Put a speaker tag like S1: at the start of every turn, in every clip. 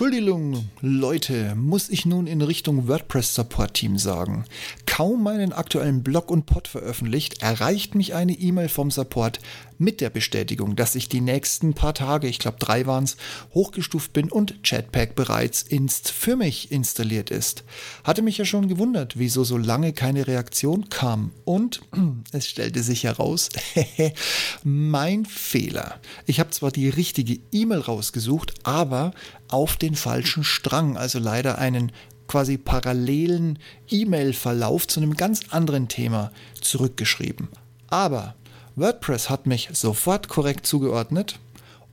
S1: Entschuldigung, Leute, muss ich nun in Richtung WordPress Support Team sagen. Kaum meinen aktuellen Blog und Pod veröffentlicht, erreicht mich eine E-Mail vom Support mit der Bestätigung, dass ich die nächsten paar Tage, ich glaube drei waren es, hochgestuft bin und Chatpack bereits inst für mich installiert ist. Hatte mich ja schon gewundert, wieso so lange keine Reaktion kam. Und es stellte sich heraus, mein Fehler. Ich habe zwar die richtige E-Mail rausgesucht, aber auf den falschen Strang, also leider einen quasi parallelen E-Mail-Verlauf zu einem ganz anderen Thema zurückgeschrieben. Aber WordPress hat mich sofort korrekt zugeordnet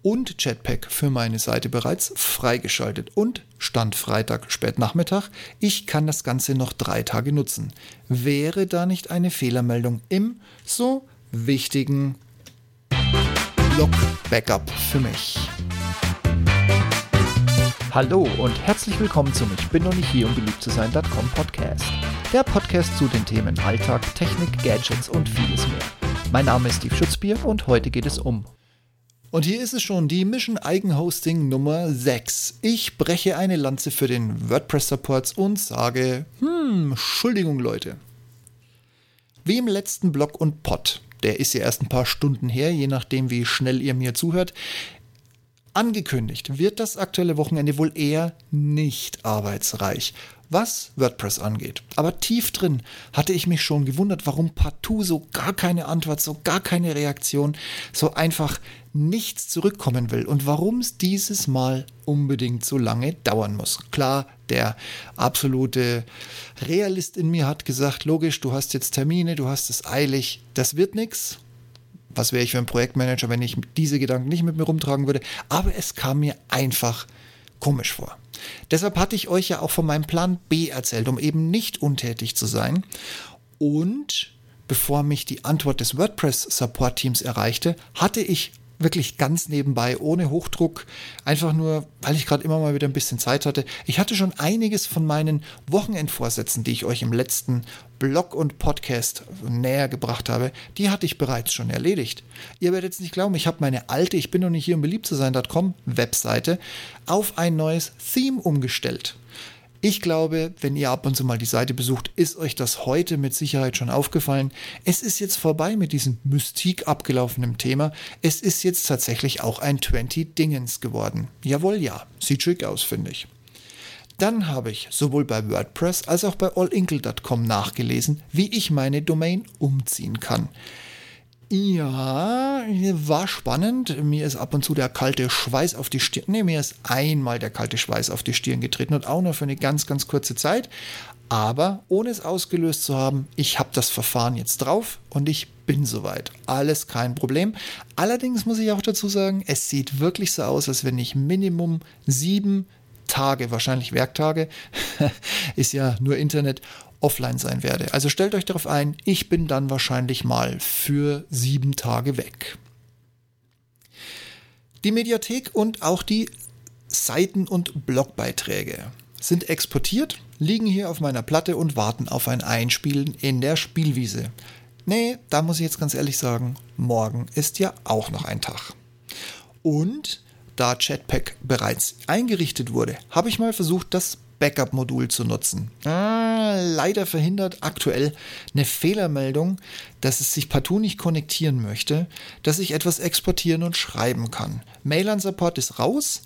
S1: und Jetpack für meine Seite bereits freigeschaltet und stand Freitag spätnachmittag. Ich kann das Ganze noch drei Tage nutzen. Wäre da nicht eine Fehlermeldung im so wichtigen Blog-Backup für mich? Hallo und herzlich willkommen zum Ich bin noch nicht hier, um beliebt zu sein.com Podcast. Der Podcast zu den Themen Alltag, Technik, Gadgets und vieles mehr. Mein Name ist Steve Schutzbier und heute geht es um. Und hier ist es schon, die Mission Eigenhosting Nummer 6. Ich breche eine Lanze für den WordPress Supports und sage, hm, Entschuldigung Leute. Wie im letzten Blog und Pod, der ist ja erst ein paar Stunden her, je nachdem wie schnell ihr mir zuhört, angekündigt, wird das aktuelle Wochenende wohl eher nicht arbeitsreich was WordPress angeht. Aber tief drin hatte ich mich schon gewundert, warum partout so gar keine Antwort, so gar keine Reaktion, so einfach nichts zurückkommen will und warum es dieses Mal unbedingt so lange dauern muss. Klar, der absolute Realist in mir hat gesagt, logisch, du hast jetzt Termine, du hast es eilig, das wird nichts. Was wäre ich für ein Projektmanager, wenn ich diese Gedanken nicht mit mir rumtragen würde? Aber es kam mir einfach komisch vor. Deshalb hatte ich euch ja auch von meinem Plan B erzählt, um eben nicht untätig zu sein. Und bevor mich die Antwort des WordPress-Support-Teams erreichte, hatte ich wirklich ganz nebenbei, ohne Hochdruck, einfach nur, weil ich gerade immer mal wieder ein bisschen Zeit hatte. Ich hatte schon einiges von meinen Wochenendvorsätzen, die ich euch im letzten Blog und Podcast näher gebracht habe, die hatte ich bereits schon erledigt. Ihr werdet jetzt nicht glauben, ich habe meine alte, ich bin noch nicht hier, um beliebt zu sein.com Webseite auf ein neues Theme umgestellt. Ich glaube, wenn ihr ab und zu mal die Seite besucht, ist euch das heute mit Sicherheit schon aufgefallen. Es ist jetzt vorbei mit diesem Mystik abgelaufenen Thema. Es ist jetzt tatsächlich auch ein 20 Dingens geworden. Jawohl, ja. Sieht schick aus, finde ich. Dann habe ich sowohl bei WordPress als auch bei allinkle.com nachgelesen, wie ich meine Domain umziehen kann. Ja, war spannend. Mir ist ab und zu der kalte Schweiß auf die Stirn. Ne, mir ist einmal der kalte Schweiß auf die Stirn getreten und auch nur für eine ganz, ganz kurze Zeit. Aber ohne es ausgelöst zu haben, ich habe das Verfahren jetzt drauf und ich bin soweit. Alles kein Problem. Allerdings muss ich auch dazu sagen, es sieht wirklich so aus, als wenn ich Minimum sieben Tage, wahrscheinlich Werktage, ist ja nur Internet, offline sein werde. Also stellt euch darauf ein, ich bin dann wahrscheinlich mal für sieben Tage weg. Die Mediathek und auch die Seiten- und Blogbeiträge sind exportiert, liegen hier auf meiner Platte und warten auf ein Einspielen in der Spielwiese. Nee, da muss ich jetzt ganz ehrlich sagen, morgen ist ja auch noch ein Tag. Und da Chatpack bereits eingerichtet wurde, habe ich mal versucht, das Backup-Modul zu nutzen. Ah, leider verhindert aktuell eine Fehlermeldung, dass es sich partout nicht konnektieren möchte, dass ich etwas exportieren und schreiben kann. Mail an Support ist raus.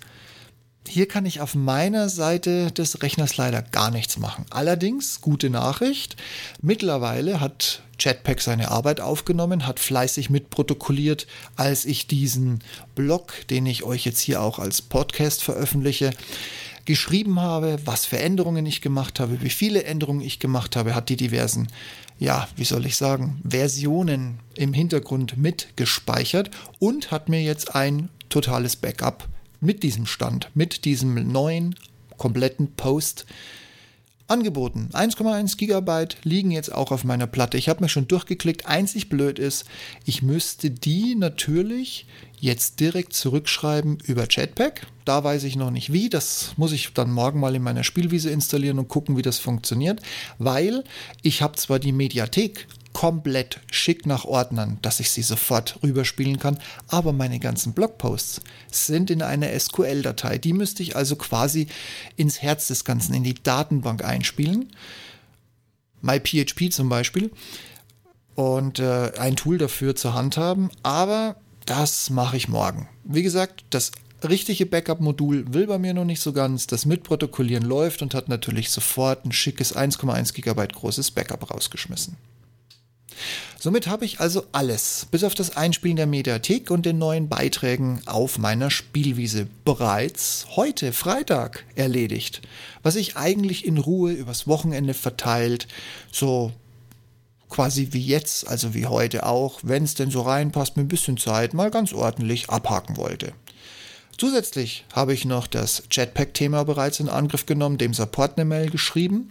S1: Hier kann ich auf meiner Seite des Rechners leider gar nichts machen. Allerdings, gute Nachricht, mittlerweile hat Jetpack seine Arbeit aufgenommen, hat fleißig mitprotokolliert, als ich diesen Blog, den ich euch jetzt hier auch als Podcast veröffentliche, geschrieben habe, was für Änderungen ich gemacht habe, wie viele Änderungen ich gemacht habe, hat die diversen, ja, wie soll ich sagen, Versionen im Hintergrund mitgespeichert und hat mir jetzt ein totales Backup mit diesem Stand, mit diesem neuen kompletten Post angeboten. 1,1 Gigabyte liegen jetzt auch auf meiner Platte. Ich habe mir schon durchgeklickt. Einzig blöd ist, ich müsste die natürlich jetzt direkt zurückschreiben über Jetpack. Da weiß ich noch nicht wie. Das muss ich dann morgen mal in meiner Spielwiese installieren und gucken, wie das funktioniert. Weil ich habe zwar die Mediathek komplett schick nach Ordnern, dass ich sie sofort rüberspielen kann. Aber meine ganzen Blogposts sind in einer SQL-Datei. Die müsste ich also quasi ins Herz des Ganzen, in die Datenbank einspielen. MyPHP zum Beispiel. Und äh, ein Tool dafür zur Hand haben. Aber das mache ich morgen. Wie gesagt, das richtige Backup-Modul will bei mir noch nicht so ganz. Das Mitprotokollieren läuft und hat natürlich sofort ein schickes 1,1 GB großes Backup rausgeschmissen. Somit habe ich also alles, bis auf das Einspielen der Mediathek und den neuen Beiträgen auf meiner Spielwiese bereits heute Freitag erledigt, was ich eigentlich in Ruhe übers Wochenende verteilt, so quasi wie jetzt, also wie heute auch, wenn es denn so reinpasst, mit ein bisschen Zeit mal ganz ordentlich abhaken wollte. Zusätzlich habe ich noch das Jetpack-Thema bereits in Angriff genommen, dem Support eine Mail geschrieben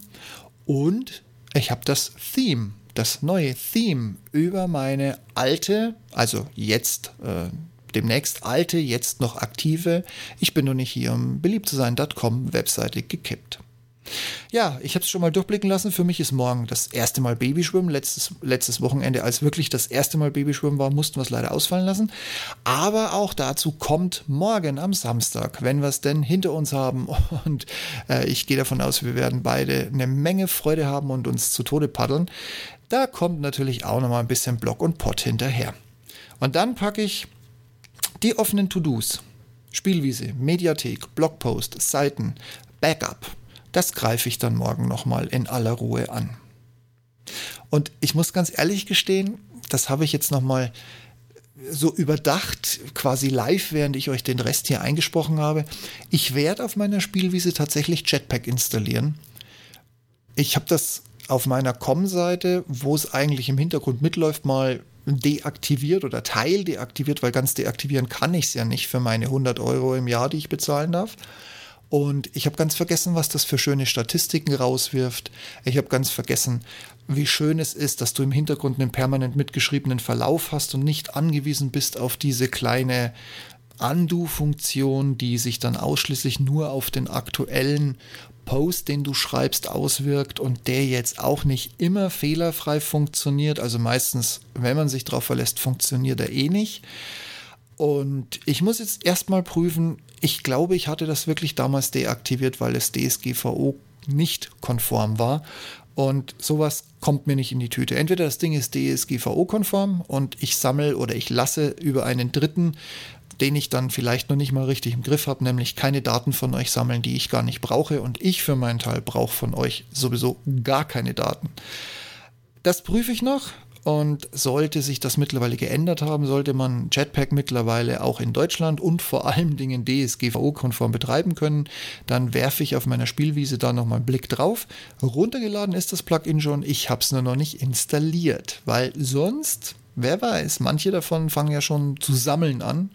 S1: und ich habe das Theme, das neue Theme über meine alte, also jetzt äh, demnächst alte, jetzt noch aktive, ich bin noch nicht hier um beliebt zu sein.com Webseite gekippt. Ja, ich habe es schon mal durchblicken lassen. Für mich ist morgen das erste Mal Babyschwimmen. Letztes, letztes Wochenende, als wirklich das erste Mal Babyschwimmen war, mussten wir es leider ausfallen lassen. Aber auch dazu kommt morgen am Samstag, wenn wir es denn hinter uns haben. Und äh, ich gehe davon aus, wir werden beide eine Menge Freude haben und uns zu Tode paddeln. Da kommt natürlich auch noch mal ein bisschen Block und Pott hinterher. Und dann packe ich die offenen To-Dos. Spielwiese, Mediathek, Blogpost, Seiten, Backup, das greife ich dann morgen nochmal in aller Ruhe an. Und ich muss ganz ehrlich gestehen, das habe ich jetzt nochmal so überdacht, quasi live, während ich euch den Rest hier eingesprochen habe. Ich werde auf meiner Spielwiese tatsächlich Jetpack installieren. Ich habe das auf meiner Com-Seite, wo es eigentlich im Hintergrund mitläuft, mal deaktiviert oder teil deaktiviert, weil ganz deaktivieren kann ich es ja nicht für meine 100 Euro im Jahr, die ich bezahlen darf. Und ich habe ganz vergessen, was das für schöne Statistiken rauswirft. Ich habe ganz vergessen, wie schön es ist, dass du im Hintergrund einen permanent mitgeschriebenen Verlauf hast und nicht angewiesen bist auf diese kleine Undo-Funktion, die sich dann ausschließlich nur auf den aktuellen Post, den du schreibst, auswirkt und der jetzt auch nicht immer fehlerfrei funktioniert. Also meistens, wenn man sich darauf verlässt, funktioniert er eh nicht. Und ich muss jetzt erstmal prüfen, ich glaube, ich hatte das wirklich damals deaktiviert, weil es DSGVO nicht konform war. Und sowas kommt mir nicht in die Tüte. Entweder das Ding ist DSGVO-konform und ich sammle oder ich lasse über einen Dritten, den ich dann vielleicht noch nicht mal richtig im Griff habe, nämlich keine Daten von euch sammeln, die ich gar nicht brauche. Und ich für meinen Teil brauche von euch sowieso gar keine Daten. Das prüfe ich noch und sollte sich das mittlerweile geändert haben, sollte man Jetpack mittlerweile auch in Deutschland und vor allen Dingen DSGVO-konform betreiben können, dann werfe ich auf meiner Spielwiese da nochmal einen Blick drauf. Runtergeladen ist das Plugin schon, ich habe es nur noch nicht installiert, weil sonst Wer weiß, manche davon fangen ja schon zu sammeln an,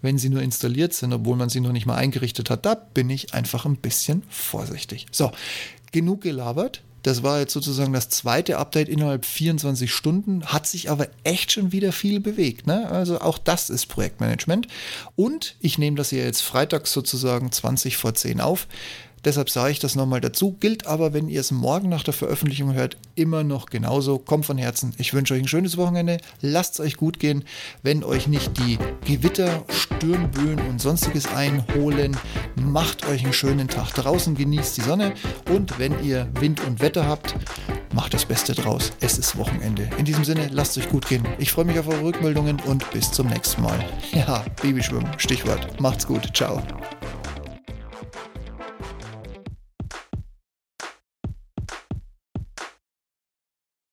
S1: wenn sie nur installiert sind, obwohl man sie noch nicht mal eingerichtet hat. Da bin ich einfach ein bisschen vorsichtig. So, genug gelabert. Das war jetzt sozusagen das zweite Update innerhalb 24 Stunden, hat sich aber echt schon wieder viel bewegt. Ne? Also auch das ist Projektmanagement. Und ich nehme das hier jetzt freitags sozusagen 20 vor 10 auf. Deshalb sage ich das nochmal dazu. Gilt aber, wenn ihr es morgen nach der Veröffentlichung hört, immer noch genauso. Kommt von Herzen. Ich wünsche euch ein schönes Wochenende. Lasst es euch gut gehen. Wenn euch nicht die Gewitter, Sturmböen und sonstiges einholen, macht euch einen schönen Tag draußen, genießt die Sonne. Und wenn ihr Wind und Wetter habt, macht das Beste draus. Es ist Wochenende. In diesem Sinne, lasst es euch gut gehen. Ich freue mich auf eure Rückmeldungen und bis zum nächsten Mal. Ja, Babyschwimmen, Stichwort. Macht's gut. Ciao.